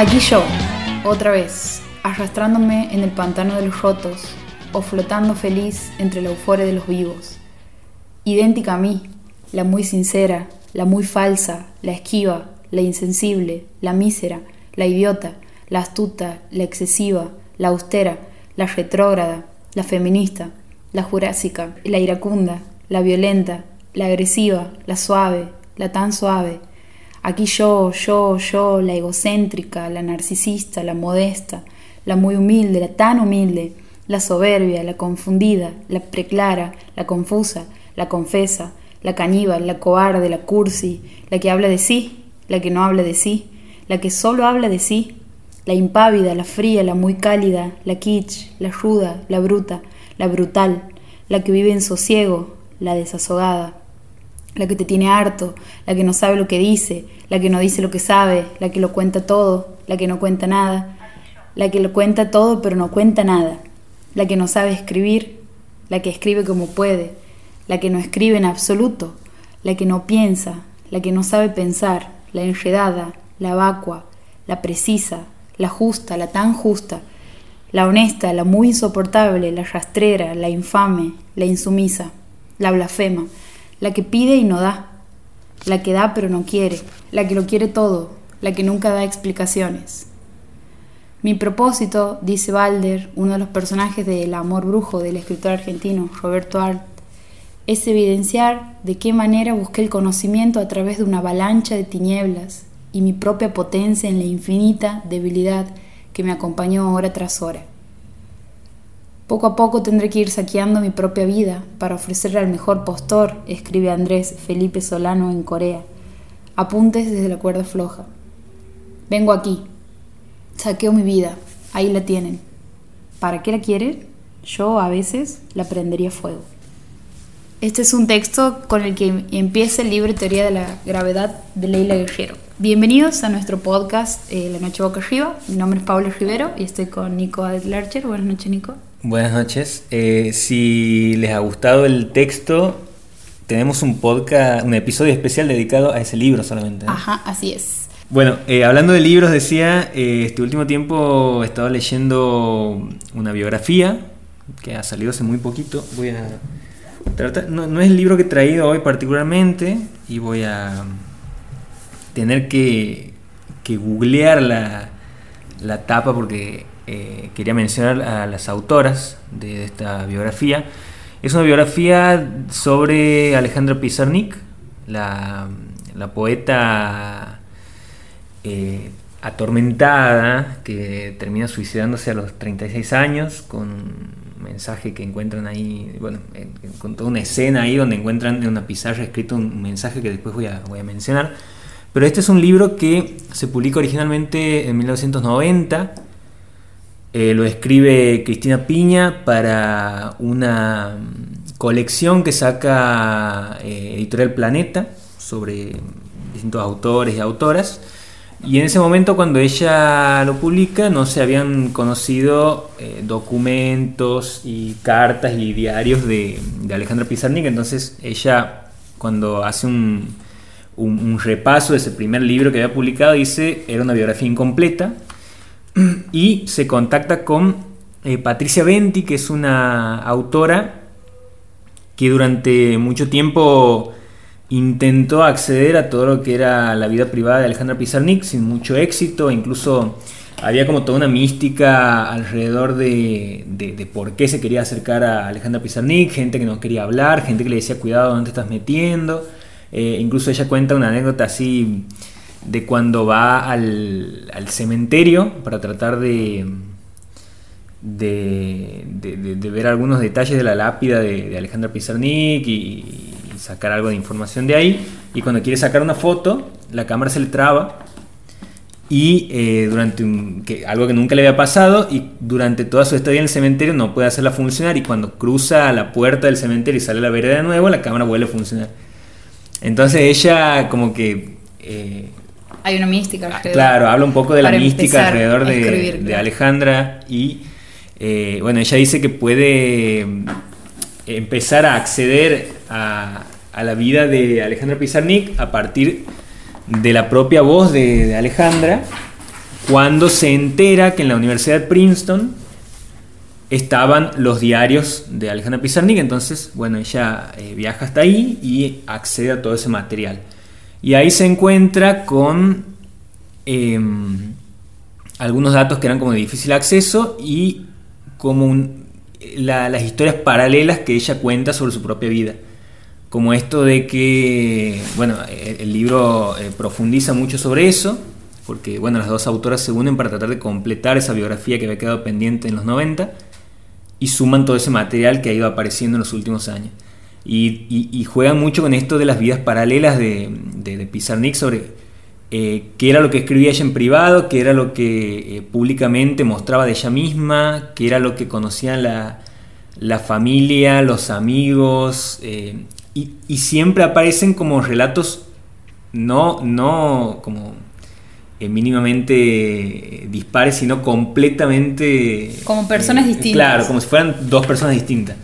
Aquí yo, otra vez, arrastrándome en el pantano de los rotos o flotando feliz entre la euforia de los vivos. Idéntica a mí, la muy sincera, la muy falsa, la esquiva, la insensible, la mísera, la idiota, la astuta, la excesiva, la austera, la retrógrada, la feminista, la jurásica, la iracunda, la violenta, la agresiva, la suave, la tan suave. Aquí yo, yo, yo, la egocéntrica, la narcisista, la modesta, la muy humilde, la tan humilde, la soberbia, la confundida, la preclara, la confusa, la confesa, la caníbal, la cobarde, la cursi, la que habla de sí, la que no habla de sí, la que solo habla de sí, la impávida, la fría, la muy cálida, la kitsch, la ruda, la bruta, la brutal, la que vive en sosiego, la desazogada, la que te tiene harto, la que no sabe lo que dice, la que no dice lo que sabe, la que lo cuenta todo, la que no cuenta nada, la que lo cuenta todo pero no cuenta nada, la que no sabe escribir, la que escribe como puede, la que no escribe en absoluto, la que no piensa, la que no sabe pensar, la enredada, la vacua, la precisa, la justa, la tan justa, la honesta, la muy insoportable, la rastrera, la infame, la insumisa, la blasfema, la que pide y no da, la que da pero no quiere, la que lo quiere todo, la que nunca da explicaciones. Mi propósito, dice Balder, uno de los personajes de El amor brujo del escritor argentino Roberto Art, es evidenciar de qué manera busqué el conocimiento a través de una avalancha de tinieblas y mi propia potencia en la infinita debilidad que me acompañó hora tras hora. Poco a poco tendré que ir saqueando mi propia vida para ofrecerle al mejor postor, escribe Andrés Felipe Solano en Corea. Apuntes desde la cuerda floja. Vengo aquí. Saqueo mi vida. Ahí la tienen. ¿Para qué la quieren? Yo a veces la prendería fuego. Este es un texto con el que empieza el libro Teoría de la Gravedad de Leila Guerrero. Bienvenidos a nuestro podcast eh, La Noche Boca Arriba. Mi nombre es Pablo Rivero y estoy con Nico Adlercher. Buenas noches, Nico. Buenas noches. Eh, si les ha gustado el texto, tenemos un podcast, un episodio especial dedicado a ese libro solamente. Ajá, así es. Bueno, eh, hablando de libros, decía, este último tiempo he estado leyendo una biografía que ha salido hace muy poquito. Voy a no, es el libro que he traído hoy particularmente y voy a tener que, googlear la, la tapa porque eh, quería mencionar a las autoras de, esta biografía. Es una biografía sobre Alejandra Pizarnik, la, poeta eh, atormentada que termina suicidándose a los 36 años con mensaje que encuentran ahí, bueno, con toda una escena ahí donde encuentran en una pizarra escrito un mensaje que después voy a, voy a mencionar. Pero este es un libro que se publica originalmente en 1990. Eh, lo escribe Cristina Piña para una colección que saca eh, Editorial Planeta sobre distintos autores y autoras. Y en ese momento cuando ella lo publica no se habían conocido eh, documentos y cartas y diarios de, Alejandra Pizarnik, entonces ella cuando hace un, repaso de ese primer libro que había publicado dice era una biografía incompleta y se contacta con eh, Patricia Venti, que es una autora que durante mucho tiempo intentó acceder a todo lo que era la vida privada de Alejandra Pizarnik sin mucho éxito, incluso había como toda una mística alrededor de, de, por qué se quería acercar a Alejandra Pizarnik, gente que no quería hablar, gente que le decía cuidado dónde te estás metiendo, eh, incluso ella cuenta una anécdota así de cuando va al, al cementerio para tratar de, de, de, ver algunos detalles de la lápida de, Alejandra Pizarnik y, sacar algo de información de ahí. Y cuando quiere sacar una foto, la cámara se le traba. Y eh, durante algo que nunca le había pasado, y durante toda su estadía en el cementerio no puede hacerla funcionar. Y cuando cruza la puerta del cementerio y sale a la vereda de nuevo, la cámara vuelve a funcionar. Entonces ella, como que. Eh, Hay una mística alrededor. Claro, habla un poco de la mística alrededor de, de Alejandra. Y eh, bueno, ella dice que puede empezar a acceder a, la vida de Alejandra Pizarnik a partir de la propia voz de, Alejandra cuando se entera que en la Universidad de Princeton estaban los diarios de Alejandra Pizarnik, entonces, bueno, ella eh, viaja hasta ahí y accede a todo ese material. Y ahí se encuentra con em, algunos datos que eran como de difícil acceso y como las historias paralelas que ella cuenta sobre su propia vida. Como esto de que, bueno, el, libro eh, profundiza mucho sobre eso, porque, bueno, las dos autoras se unen para tratar de completar esa biografía que había quedado pendiente en los 90 y suman todo ese material que ha ido apareciendo en los últimos años. Y, juegan mucho con esto de las vidas paralelas de, de, Pizarnik sobre eh, qué era lo que escribía ella en privado, qué era lo que eh, públicamente mostraba de ella misma, qué era lo que conocían la, la familia, los amigos, eh, y, y, siempre aparecen como relatos no, no como eh, mínimamente dispares, sino completamente... Como personas distintas. Claro, como si fueran dos personas distintas.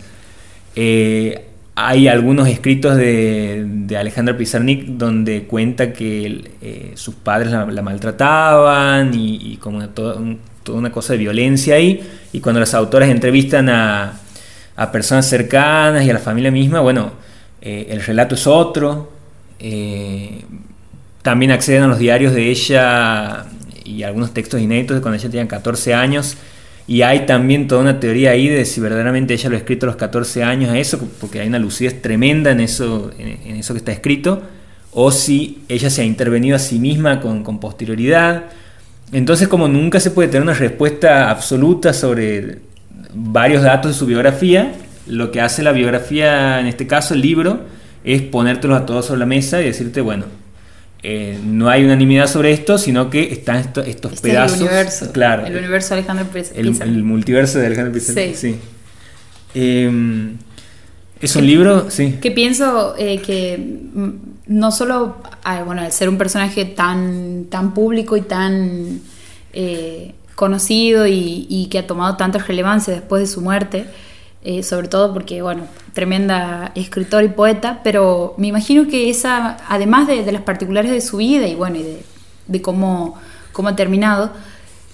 Eh, hay algunos escritos de, de Alejandra Pizarnik donde cuenta que sus padres la, maltrataban y, como toda, una cosa de violencia ahí. Y cuando las autoras entrevistan a, personas cercanas y a la familia misma, bueno, el relato es otro. También acceden a los diarios de ella y algunos textos inéditos de cuando ella tenía 14 años. Y hay también toda una teoría ahí de si verdaderamente ella lo ha escrito a los 14 años a eso, porque hay una lucidez tremenda en eso, en, eso que está escrito, o si ella se ha intervenido a sí misma con, con posterioridad. Entonces, como nunca se puede tener una respuesta absoluta sobre varios datos de su biografía, lo que hace la biografía, en este caso el libro, es ponértelos a todos sobre la mesa y decirte, bueno, eh, no hay unanimidad sobre esto, sino que están estos, pedazos. el universo. Claro. El universo de Alejandro El, el, multiverso de Alejandro Pizarro. Sí. Em, ¿Es un libro? Sí. Que pienso eh, que no solo, ah, bueno, al ser un personaje tan, tan público y tan eh, conocido y, y, que ha tomado tanta relevancia después de su muerte, eh, sobre todo porque, bueno, tremenda escritor y poeta, pero me imagino que esa, además de, las particulares de su vida y, bueno, y de, cómo, cómo ha terminado,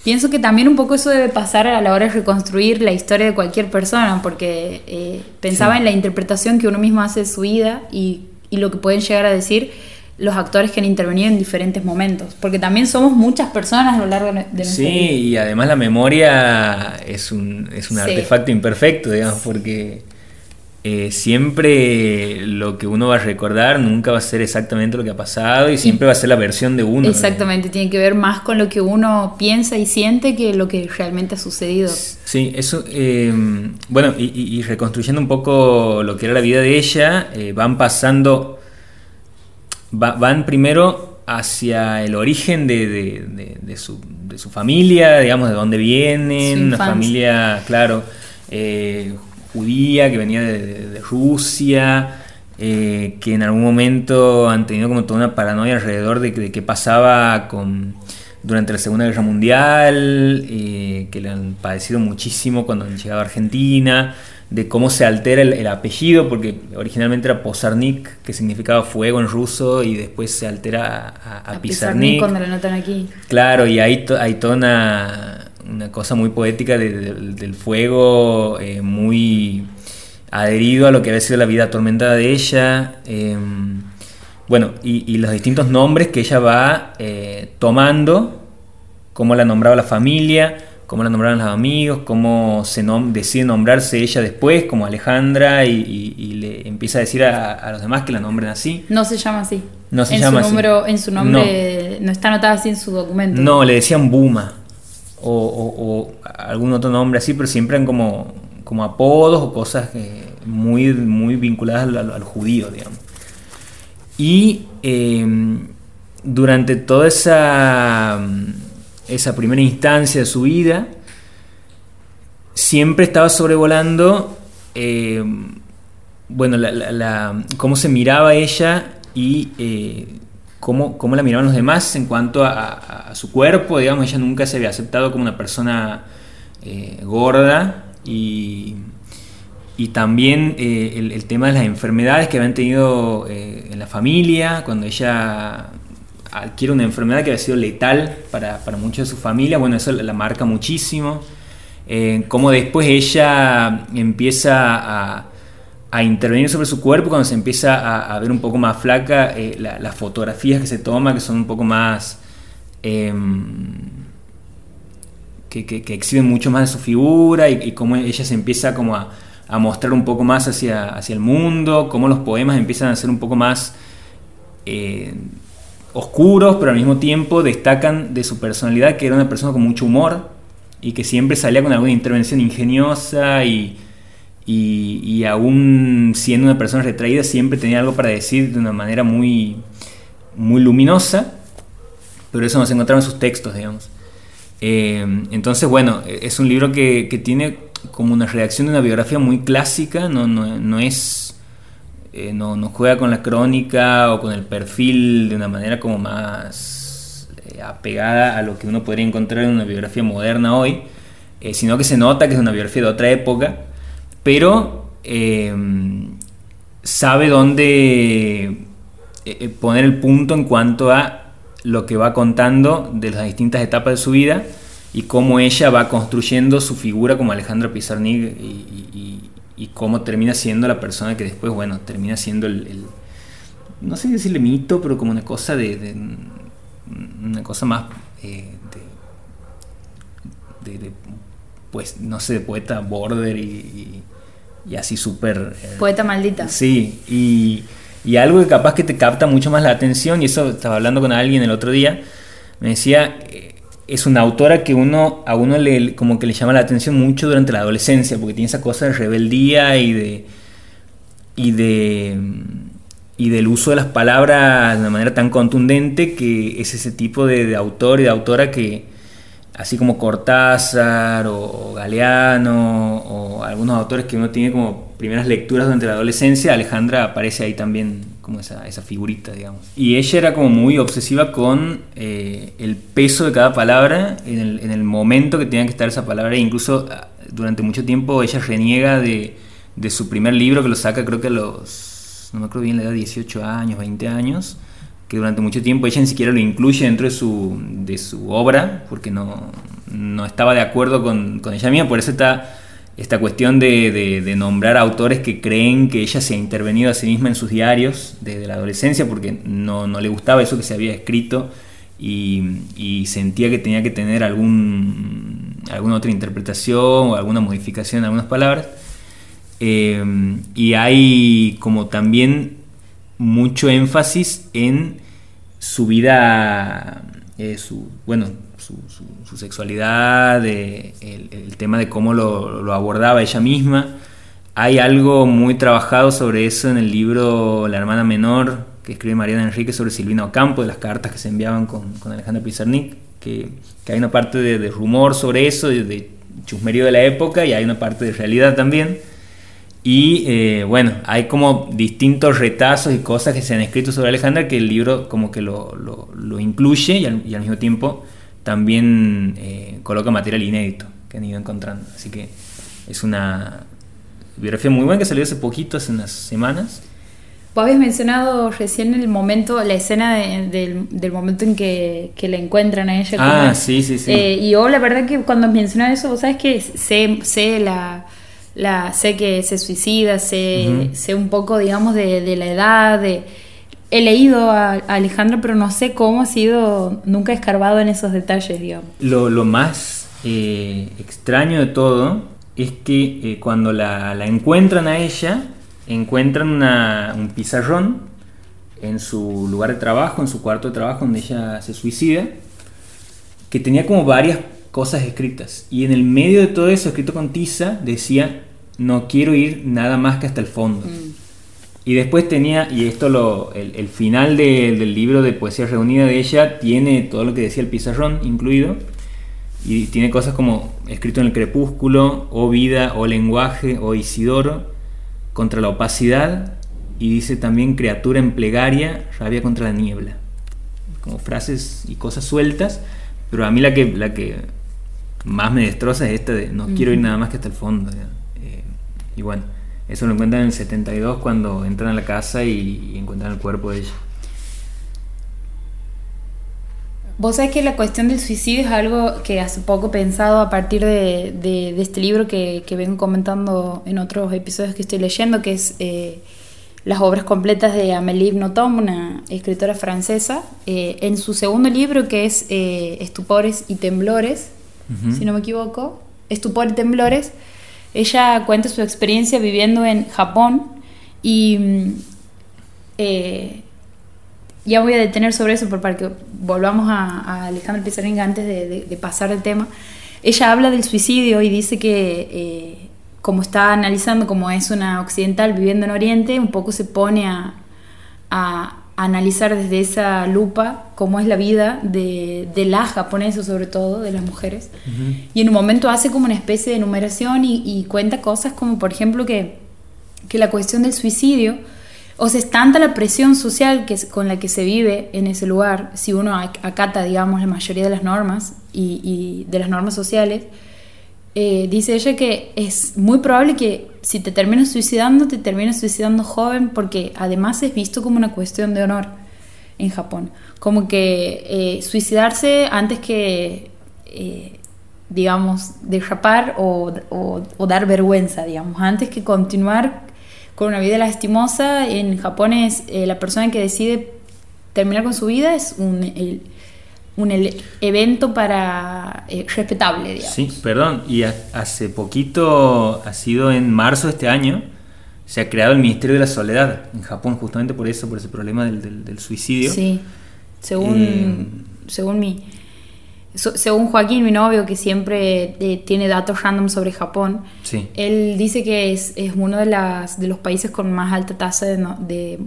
pienso que también un poco eso debe pasar a la hora de reconstruir la historia de cualquier persona, porque eh, pensaba en la interpretación que uno mismo hace de su vida y, y lo que pueden llegar a decir los actores que han intervenido en diferentes momentos, porque también somos muchas personas a lo largo de nuestra Sí, y además la memoria es un, es un artefacto imperfecto, digamos, porque eh, siempre lo que uno va a recordar nunca va a ser exactamente lo que ha pasado y siempre va a ser la versión de uno. Exactamente, tiene que ver más con lo que uno piensa y siente que lo que realmente ha sucedido. Sí, eso, eh, bueno, y, reconstruyendo un poco lo que era la vida de ella, eh, van pasando van primero hacia el origen de, su, familia, digamos, de dónde vienen, una familia, claro, eh, judía que venía de, Rusia, eh, que en algún momento han tenido como toda una paranoia alrededor de, qué pasaba con durante la Segunda Guerra Mundial, eh, que le han padecido muchísimo cuando han llegado a Argentina de cómo se altera el, apellido, porque originalmente era Posarnik, que significaba fuego en ruso, y después se altera a, a, Pizarnik. cuando lo notan aquí. Claro, y hay, hay toda una, cosa muy poética del fuego, eh, muy adherido a lo que había sido la vida atormentada de ella. Em, bueno, y, los distintos nombres que ella va eh, tomando, cómo la nombraba la familia, cómo la nombraron los amigos, cómo se decide nombrarse ella después, como Alejandra, y, le empieza a decir a, los demás que la nombren así. No se llama así. No se en llama su Número, en su nombre no. está anotada así en su documento. No, le decían Buma o, algún otro nombre así, pero siempre eran como, como apodos o cosas muy, muy vinculadas al, judío, digamos. Y em, durante toda esa esa primera instancia de su vida, siempre estaba sobrevolando, eh, bueno, cómo se miraba ella y eh, cómo, la miraban los demás en cuanto a, su cuerpo, digamos, ella nunca se había aceptado como una persona eh, gorda y, y también el, tema de las enfermedades que habían tenido en la familia, cuando ella adquiere una enfermedad que ha sido letal para, para muchos de su familia, bueno, eso la marca muchísimo. Eh, como después ella empieza a, a, intervenir sobre su cuerpo, cuando se empieza a, ver un poco más flaca, eh, las fotografías que se toma, que son un poco más... Em, que, que, exhiben mucho más de su figura y, y cómo ella se empieza como a, a mostrar un poco más hacia, hacia el mundo, cómo los poemas empiezan a ser un poco más eh, oscuros, pero al mismo tiempo destacan de su personalidad, que era una persona con mucho humor y que siempre salía con alguna intervención ingeniosa y, y, aún siendo una persona retraída, siempre tenía algo para decir de una manera muy, muy luminosa, pero eso no se encontraba en sus textos, digamos. Eh, entonces, bueno, es un libro que, que tiene como una reacción de una biografía muy clásica, no, no, no es... Eh, no, no, juega con la crónica o con el perfil de una manera como más eh, apegada a lo que uno podría encontrar en una biografía moderna hoy, eh, sino que se nota que es una biografía de otra época, pero sabe dónde poner el punto en cuanto a lo que va contando de las distintas etapas de su vida y cómo ella va construyendo su figura como Alejandra Pizarnik y, cómo termina siendo la persona que después, bueno, termina siendo el, no sé decirle mito, pero como una cosa de, una cosa más eh, de, pues, no sé, de poeta border y, así súper... Eh, poeta maldita. Sí, y, y algo que capaz que te capta mucho más la atención, y eso estaba hablando con alguien el otro día, me decía, eh, es una autora que uno a uno le como que le llama la atención mucho durante la adolescencia porque tiene esa cosa de rebeldía y de y de y del uso de las palabras de una manera tan contundente que es ese tipo de autor y de autora que así como Cortázar o, Galeano o algunos autores que uno tiene como primeras lecturas durante la adolescencia, Alejandra aparece ahí también como esa, esa figurita, digamos. Y ella era como muy obsesiva con eh, el peso de cada palabra en el, en el, momento que tenía que estar esa palabra, e incluso ah, durante mucho tiempo ella reniega de, de su primer libro que lo saca creo que a los, no me acuerdo bien la edad, 18 años, 20 años, que durante mucho tiempo ella ni siquiera lo incluye dentro de su, de su obra, porque no, no estaba de acuerdo con, con, ella misma, por eso está esta cuestión de, de, nombrar autores que creen que ella se ha intervenido a sí misma en sus diarios desde la adolescencia, porque no, no le gustaba eso que se había escrito y, sentía que tenía que tener algún, alguna otra interpretación o alguna modificación en algunas palabras. Eh, y hay como también mucho énfasis en su vida, eh, su, bueno, su, sexualidad, el, tema de cómo lo, abordaba ella misma. Hay algo muy trabajado sobre eso en el libro La hermana menor que escribe Mariana Enrique sobre Silvina Ocampo, de las cartas que se enviaban con, con Alejandra Pizarnik, que, hay una parte de, rumor sobre eso, de, de chusmerío de la época, y hay una parte de realidad también. Y eh, bueno, hay como distintos retazos y cosas que se han escrito sobre Alejandra que el libro como que lo, incluye y al, mismo tiempo también eh, coloca material inédito que han ido encontrando. Así que es una biografía muy buena que salió hace poquito, hace unas semanas. Vos habías mencionado recién el momento, la escena del, del, momento en que, que, la encuentran a ella. Ah, sí, sí, sí. Eh, y yo la verdad que cuando mencionaba eso, vos sabes que sé, sé la la, sé que se suicida, sé, sé un poco, digamos, de, la edad, de, he leído a, Alejandro, pero no sé cómo ha sido, nunca he escarbado en esos detalles, digamos. Lo, más eh, extraño de todo es que eh, cuando la, encuentran a ella, encuentran un pizarrón en su lugar de trabajo, en su cuarto de trabajo donde ella se suicida, que tenía como varias cosas escritas. Y en el medio de todo eso, escrito con tiza, decía, no quiero ir nada más que hasta el fondo. Mm. Y después tenía, y esto lo, el, final del libro de poesía reunida de ella tiene todo lo que decía el pizarrón incluido. Y tiene cosas como escrito en el crepúsculo, o vida, o lenguaje, o Isidoro, contra la opacidad. Y dice también criatura en plegaria, rabia contra la niebla. Como frases y cosas sueltas. Pero a mí la que, la que más me destroza es esta de no quiero ir nada más que hasta el fondo. Eh, y bueno, eso lo encuentran en el 72 cuando entran a la casa y, encuentran el cuerpo de ella. Vos sabés que la cuestión del suicidio es algo que hace poco he pensado a partir de, de, este libro que, que, vengo comentando en otros episodios que estoy leyendo, que es eh, las obras completas de Amélie Nothomb, una escritora francesa. Eh, en su segundo libro, que es eh, Estupores y Temblores, si no me equivoco, Estupor y Temblores, ella cuenta su experiencia viviendo en Japón y mm, ya voy a detener sobre eso para que volvamos a, Alejandra Pizarrín antes de, pasar el tema. Ella habla del suicidio y dice que, eh, como está analizando como es una occidental viviendo en Oriente, un poco se pone a, analizar desde esa lupa cómo es la vida de, las japonesas, sobre todo, de las mujeres. Y en un momento hace como una especie de enumeración y, cuenta cosas como, por ejemplo, que, que la cuestión del suicidio o sea, es tanta la presión social que, con la que se vive en ese lugar, si uno acata, digamos, la mayoría de las normas y, de las normas sociales, eh, dice ella que es muy probable que si te terminas suicidando, te termines suicidando joven, porque además es visto como una cuestión de honor en Japón. Como que eh, suicidarse antes que, eh, digamos, derrapar o, o dar vergüenza, digamos, antes que continuar con una vida lastimosa. En Japón es eh, la persona que decide terminar con su vida es un, un evento para eh, respetable, digamos. Sí, perdón, y hace poquito, ha sido en marzo de este año, se ha creado el Ministerio de la Soledad en Japón, justamente por eso, por ese problema del, del, suicidio. Sí, según, eh, según mi según Joaquín, mi novio, que siempre eh, tiene datos random sobre Japón, él dice que es, es uno de, las, de los países con más alta tasa de,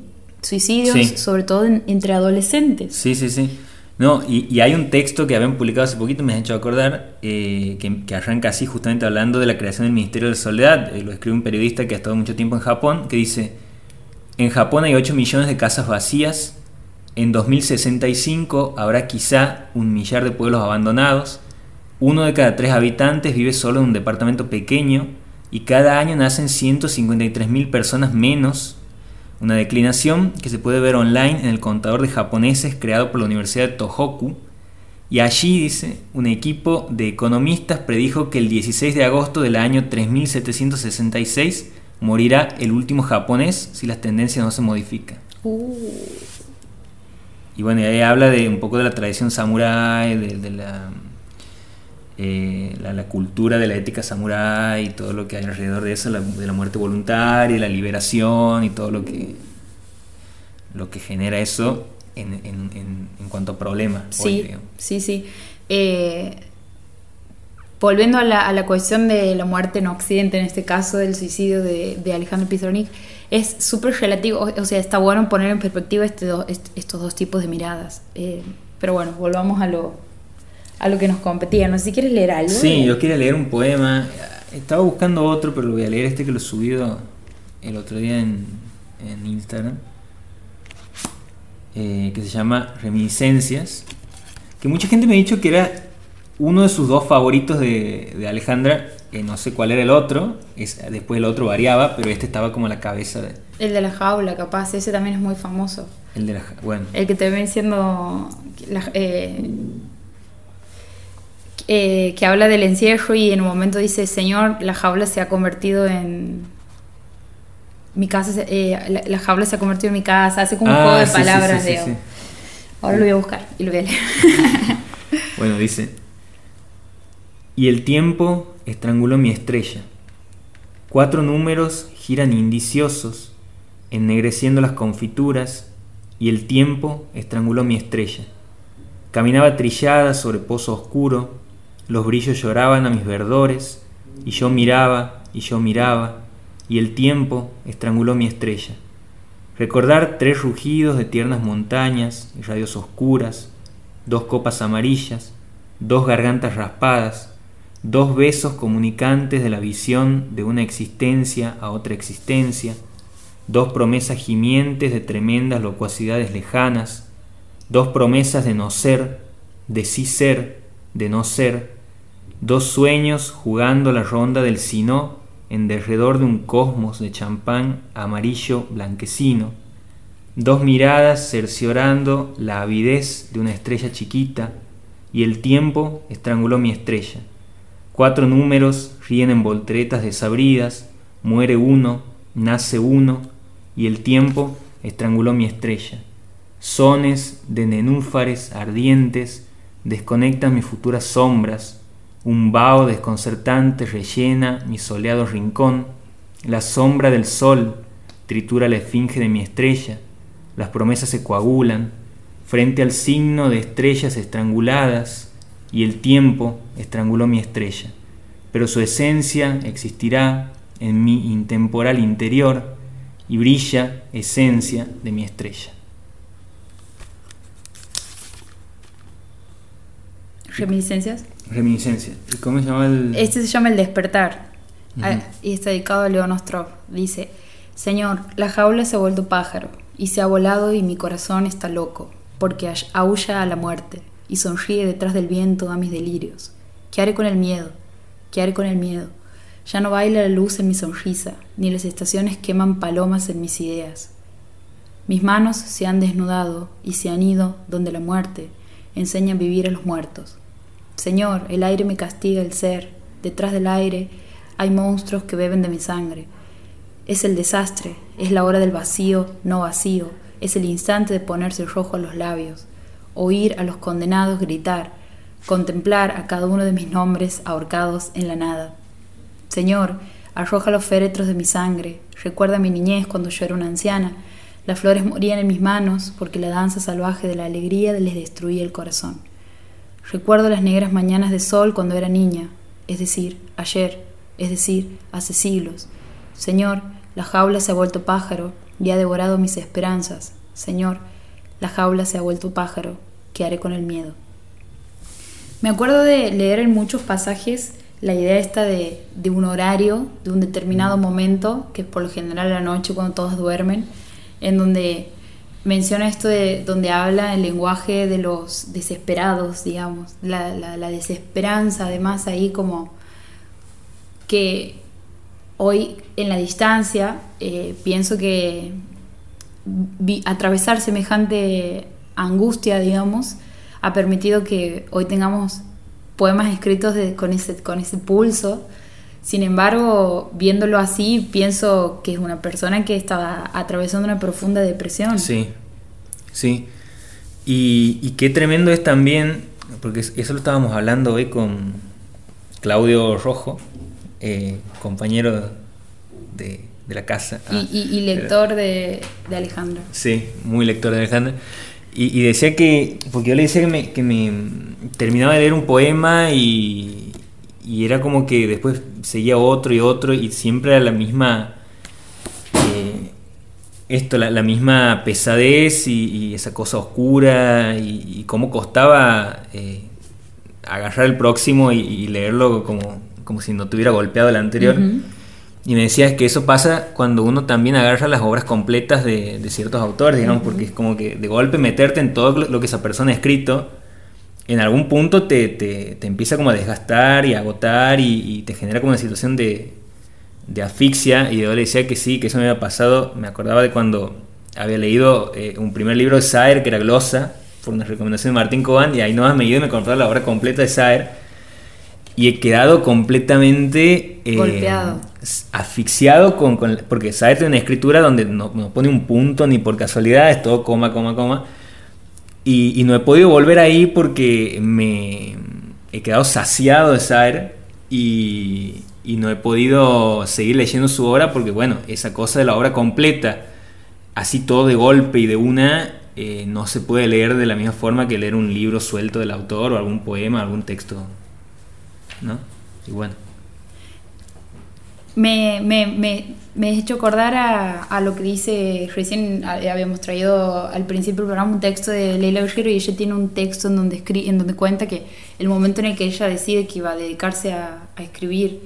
suicidios, sobre todo entre adolescentes. Sí, sí, sí. No, y, hay un texto que habían publicado hace poquito, me ha hecho acordar, eh, que, arranca así, justamente hablando de la creación del Ministerio de Soledad. Eh, lo escribe un periodista que ha estado mucho tiempo en Japón, que dice: En Japón hay 8 millones de casas vacías en 2065 habrá quizá un millar de pueblos abandonados, uno de cada tres habitantes vive solo en un departamento pequeño y cada año nacen 153.000 personas menos, una declinación que se puede ver online en el contador de japoneses creado por la Universidad de Tohoku. Y allí, dice, un equipo de economistas predijo que el 16 de agosto del año 3766 morirá el último japonés si las tendencias no se modifican. Uh. Y bueno, ahí habla de un poco de la tradición samurái, de, la, eh, la, cultura de la ética samurái y todo lo que hay alrededor de eso, de la muerte voluntaria, la liberación y todo lo que, lo que genera eso en, en, en, cuanto a problemas. Sí, sí, sí. Eh, volviendo a la, a la, cuestión de la muerte en Occidente, en este caso del suicidio de, de Alejandro Pizarnik, es súper relativo, o, sea, está bueno poner en perspectiva este estos dos tipos de miradas. Eh, pero bueno, volvamos a lo, a lo que nos competía. No sé si quieres leer algo. Sí, yo quería leer un poema. Estaba buscando otro, pero lo voy a leer este que lo he subido el otro día en, en Instagram. Eh, que se llama Reminiscencias. Que mucha gente me ha dicho que era uno de sus dos favoritos de, de Alejandra no sé cuál era el otro, es, después el otro variaba, pero este estaba como la cabeza de... El de la jaula, capaz, ese también es muy famoso. El de la bueno. El que te ven diciendo... Eh, eh, que habla del encierro y en un momento dice, Señor, la jaula se ha convertido en... Mi casa, eh, la, jaula se ha convertido en mi casa, hace como un ah, juego de palabras. de, ahora lo voy a buscar y lo voy a leer. bueno, dice, y el tiempo estranguló mi estrella. Cuatro números giran indiciosos, ennegreciendo las confituras, y el tiempo estranguló mi estrella. Caminaba trillada sobre pozo oscuro, los brillos lloraban a mis verdores, y yo miraba, y yo miraba, y el tiempo estranguló mi estrella. Recordar tres rugidos de tiernas montañas y radios oscuras, dos copas amarillas, dos gargantas raspadas, dos besos comunicantes de la visión de una existencia a otra existencia, dos promesas gimientes de tremendas locuacidades lejanas, dos promesas de no ser, de sí ser, de no ser, dos sueños jugando la ronda del sino en derredor de un cosmos de champán amarillo blanquecino, dos miradas cerciorando la avidez de una estrella chiquita, y el tiempo estranguló mi estrella. Cuatro números ríen en volteretas desabridas, muere uno, nace uno, y el tiempo estranguló mi estrella. Sones de nenúfares ardientes desconectan mis futuras sombras, un vaho desconcertante rellena mi soleado rincón, la sombra del sol tritura la esfinge de mi estrella, las promesas se coagulan, frente al signo de estrellas estranguladas, y el tiempo estranguló mi estrella, pero su esencia existirá en mi intemporal interior y brilla esencia de mi estrella. ¿Reminiscencias? Reminiscencia. ¿Y cómo se llama el...? Este se llama El Despertar. Ah, y está dedicado a León Ostrov. Dice, Señor, la jaula se ha vuelto pájaro y se ha volado y mi corazón está loco, porque aúlla a la muerte y sonríe detrás del viento a mis delirios. ¿Qué haré con el miedo? ¿Qué haré con el miedo? Ya no baila la luz en mi sonrisa, ni las estaciones queman palomas en mis ideas. Mis manos se han desnudado y se han ido donde la muerte enseña a vivir a los muertos. Señor, el aire me castiga el ser, detrás del aire hay monstruos que beben de mi sangre. Es el desastre, es la hora del vacío, no vacío, es el instante de ponerse rojo a los labios, oír a los condenados gritar, contemplar a cada uno de mis nombres ahorcados en la nada. Señor, arroja los féretros de mi sangre, recuerda mi niñez cuando yo era una anciana, las flores morían en mis manos porque la danza salvaje de la alegría les destruía el corazón. Recuerdo las negras mañanas de sol cuando era niña, es decir, ayer, es decir, hace siglos. Señor, la jaula se ha vuelto pájaro y ha devorado mis esperanzas. Señor, la jaula se ha vuelto pájaro, ¿qué haré con el miedo? Me acuerdo de leer en muchos pasajes la idea esta de, de un horario, de un determinado momento, que es por lo general la noche cuando todos duermen, en donde menciona esto de donde habla el lenguaje de los desesperados, digamos, la, desesperanza, además ahí como que hoy en la distancia eh, pienso que atravesar semejante angustia, digamos, ha permitido que hoy tengamos poemas escritos con, ese, con ese pulso. Sin embargo, viéndolo así, pienso que es una persona que estaba atravesando una profunda depresión. Sí, sí. Y, qué tremendo es también, porque eso lo estábamos hablando hoy con Claudio Rojo, eh, compañero de, la casa. y, ah, lector de, de, Alejandra. Sí, muy lector de Alejandra. Y, decía que, porque yo le decía que me, que me terminaba de leer un poema y, y era como que después seguía otro y otro y siempre era la misma eh, esto la, misma pesadez y, esa cosa oscura y, cómo costaba eh, agarrar el próximo y, leerlo como, como si no tuviera golpeado el anterior. Y me decías que eso pasa cuando uno también agarra las obras completas de, ciertos autores, digamos, porque es como que de golpe meterte en todo lo que esa persona ha escrito, en algún punto te, te, empieza como a desgastar y a agotar y, te genera como una situación de, de, asfixia. Y yo le decía que sí, que eso me había pasado. Me acordaba de cuando había leído eh, un primer libro de Saer, que era Glosa, por una recomendación de Martín Cobán, y ahí no has medido y me comprado la obra completa de Saer. Y he quedado completamente eh, golpeado asfixiado con, porque sabes tiene una escritura donde no, pone un punto ni por casualidad, es todo coma, coma, coma. Y, no he podido volver ahí porque me he quedado saciado de Saer y, no he podido seguir leyendo su obra porque, bueno, esa cosa de la obra completa, así todo de golpe y de una, eh, no se puede leer de la misma forma que leer un libro suelto del autor o algún poema, algún texto. ¿No? Y bueno me, me, me, me he hecho acordar a, a, lo que dice, recién habíamos traído al principio del programa un texto de Leila Bergero y ella tiene un texto en donde, escri en donde cuenta que el momento en el que ella decide que iba a dedicarse a, a escribir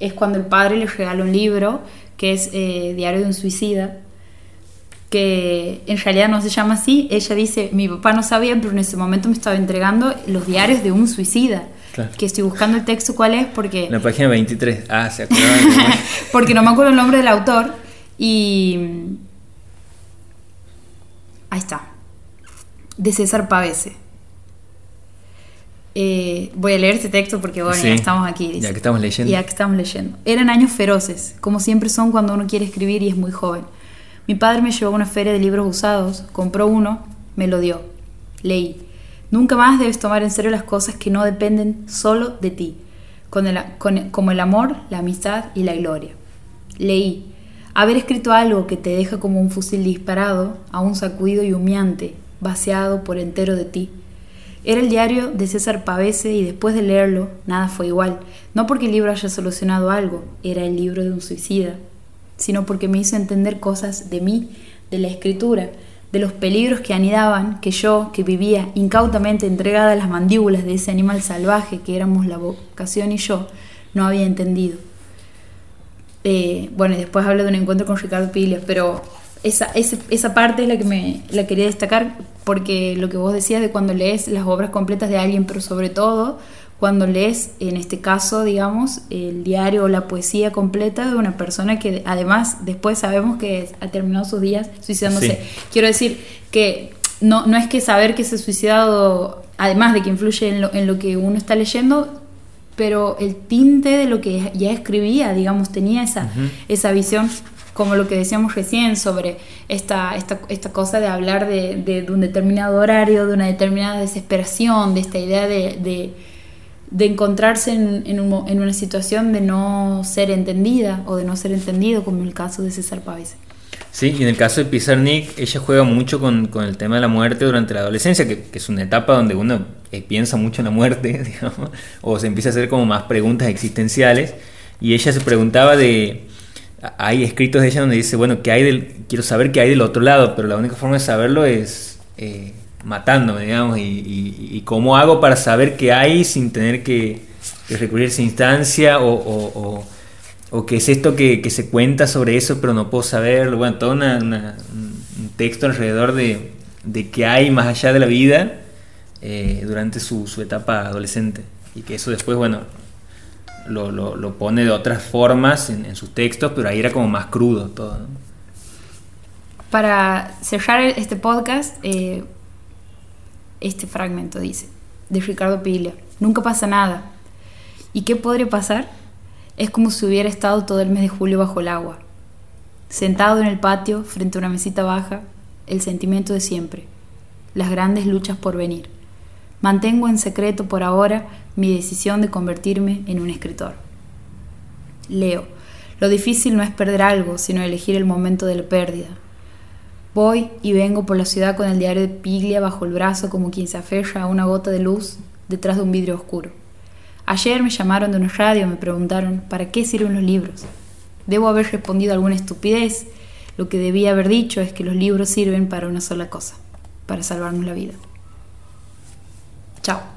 es cuando el padre le regala un libro que es eh, Diario de un Suicida, que en realidad no se llama así. Ella dice, mi papá no sabía, pero en ese momento me estaba entregando los diarios de un suicida. Que estoy buscando el texto cuál es porque... La página 23. Ah, se porque no me acuerdo el nombre del autor y... Ahí está. De César Pavese. Eh, voy a leer este texto porque bueno, ya estamos aquí. Ya que estamos leyendo. Ya que estamos leyendo. Eran años feroces, como siempre son cuando uno quiere escribir y es muy joven. Mi padre me llevó a una feria de libros usados, compró uno, me lo dio. Leí. Nunca más debes tomar en serio las cosas que no dependen solo de ti, como el amor, la amistad y la gloria. Leí. Haber escrito algo que te deja como un fusil disparado, aún sacudido y humeante, vaciado por entero de ti era el diario de César Pavese y después de leerlo, nada fue igual. No porque el libro haya solucionado algo, era el libro de un suicida, sino porque me hizo entender cosas de mí, de la escritura, de los peligros que anidaban, que yo, que vivía incautamente entregada a las mandíbulas de ese animal salvaje que éramos la vocación y yo, no había entendido. Eh, bueno, y después hablo de un encuentro con Ricardo Pilias, pero esa, esa, parte es la que me la quería destacar porque lo que vos decías de cuando lees las obras completas de alguien, pero sobre todo cuando lees, en este caso, digamos, el diario o la poesía completa de una persona que además después sabemos que ha terminado sus días suicidándose. Quiero decir que no, no es que saber que se ha suicidado, además de que influye en lo, en lo que uno está leyendo, pero el tinte de lo que ya escribía, digamos, tenía esa, esa visión como lo que decíamos recién sobre esta, esta, esta cosa de hablar de, de, un determinado horario, de una determinada desesperación, de esta idea de, de, encontrarse en, en, una situación de no ser entendida o de no ser entendido, como en el caso de César Pavese. Sí, y en el caso de Pizarnik, ella juega mucho con, con, el tema de la muerte durante la adolescencia, que, que es una etapa donde uno eh, piensa mucho en la muerte, digamos, o se empieza a hacer como más preguntas existenciales, y ella se preguntaba de hay escritos de ella donde dice, bueno, ¿qué hay del, quiero saber qué hay del otro lado, pero la única forma de saberlo es eh, matándome, digamos, y, cómo hago para saber qué hay sin tener que, recurrir a esa instancia o, o, qué es esto que, se cuenta sobre eso, pero no puedo saberlo. Bueno, todo un texto alrededor de, de qué hay más allá de la vida eh, durante su, su etapa adolescente. Y que eso después, bueno, lo, lo, pone de otras formas en, sus textos, pero ahí era como más crudo todo. Para cerrar este podcast, eh, este fragmento dice, de Ricardo Piglia, nunca pasa nada. ¿Y qué podría pasar? Es como si hubiera estado todo el mes de julio bajo el agua, sentado en el patio frente a una mesita baja, el sentimiento de siempre, las grandes luchas por venir. Mantengo en secreto por ahora mi decisión de convertirme en un escritor. Leo. Lo difícil no es perder algo, sino elegir el momento de la pérdida. Voy y vengo por la ciudad con el diario de Piglia bajo el brazo como quien se aferra a una gota de luz detrás de un vidrio oscuro. Ayer me llamaron de una radio y me preguntaron ¿para qué sirven los libros? Debo haber respondido alguna estupidez. Lo que debía haber dicho es que los libros sirven para una sola cosa, para salvarnos la vida. Chao.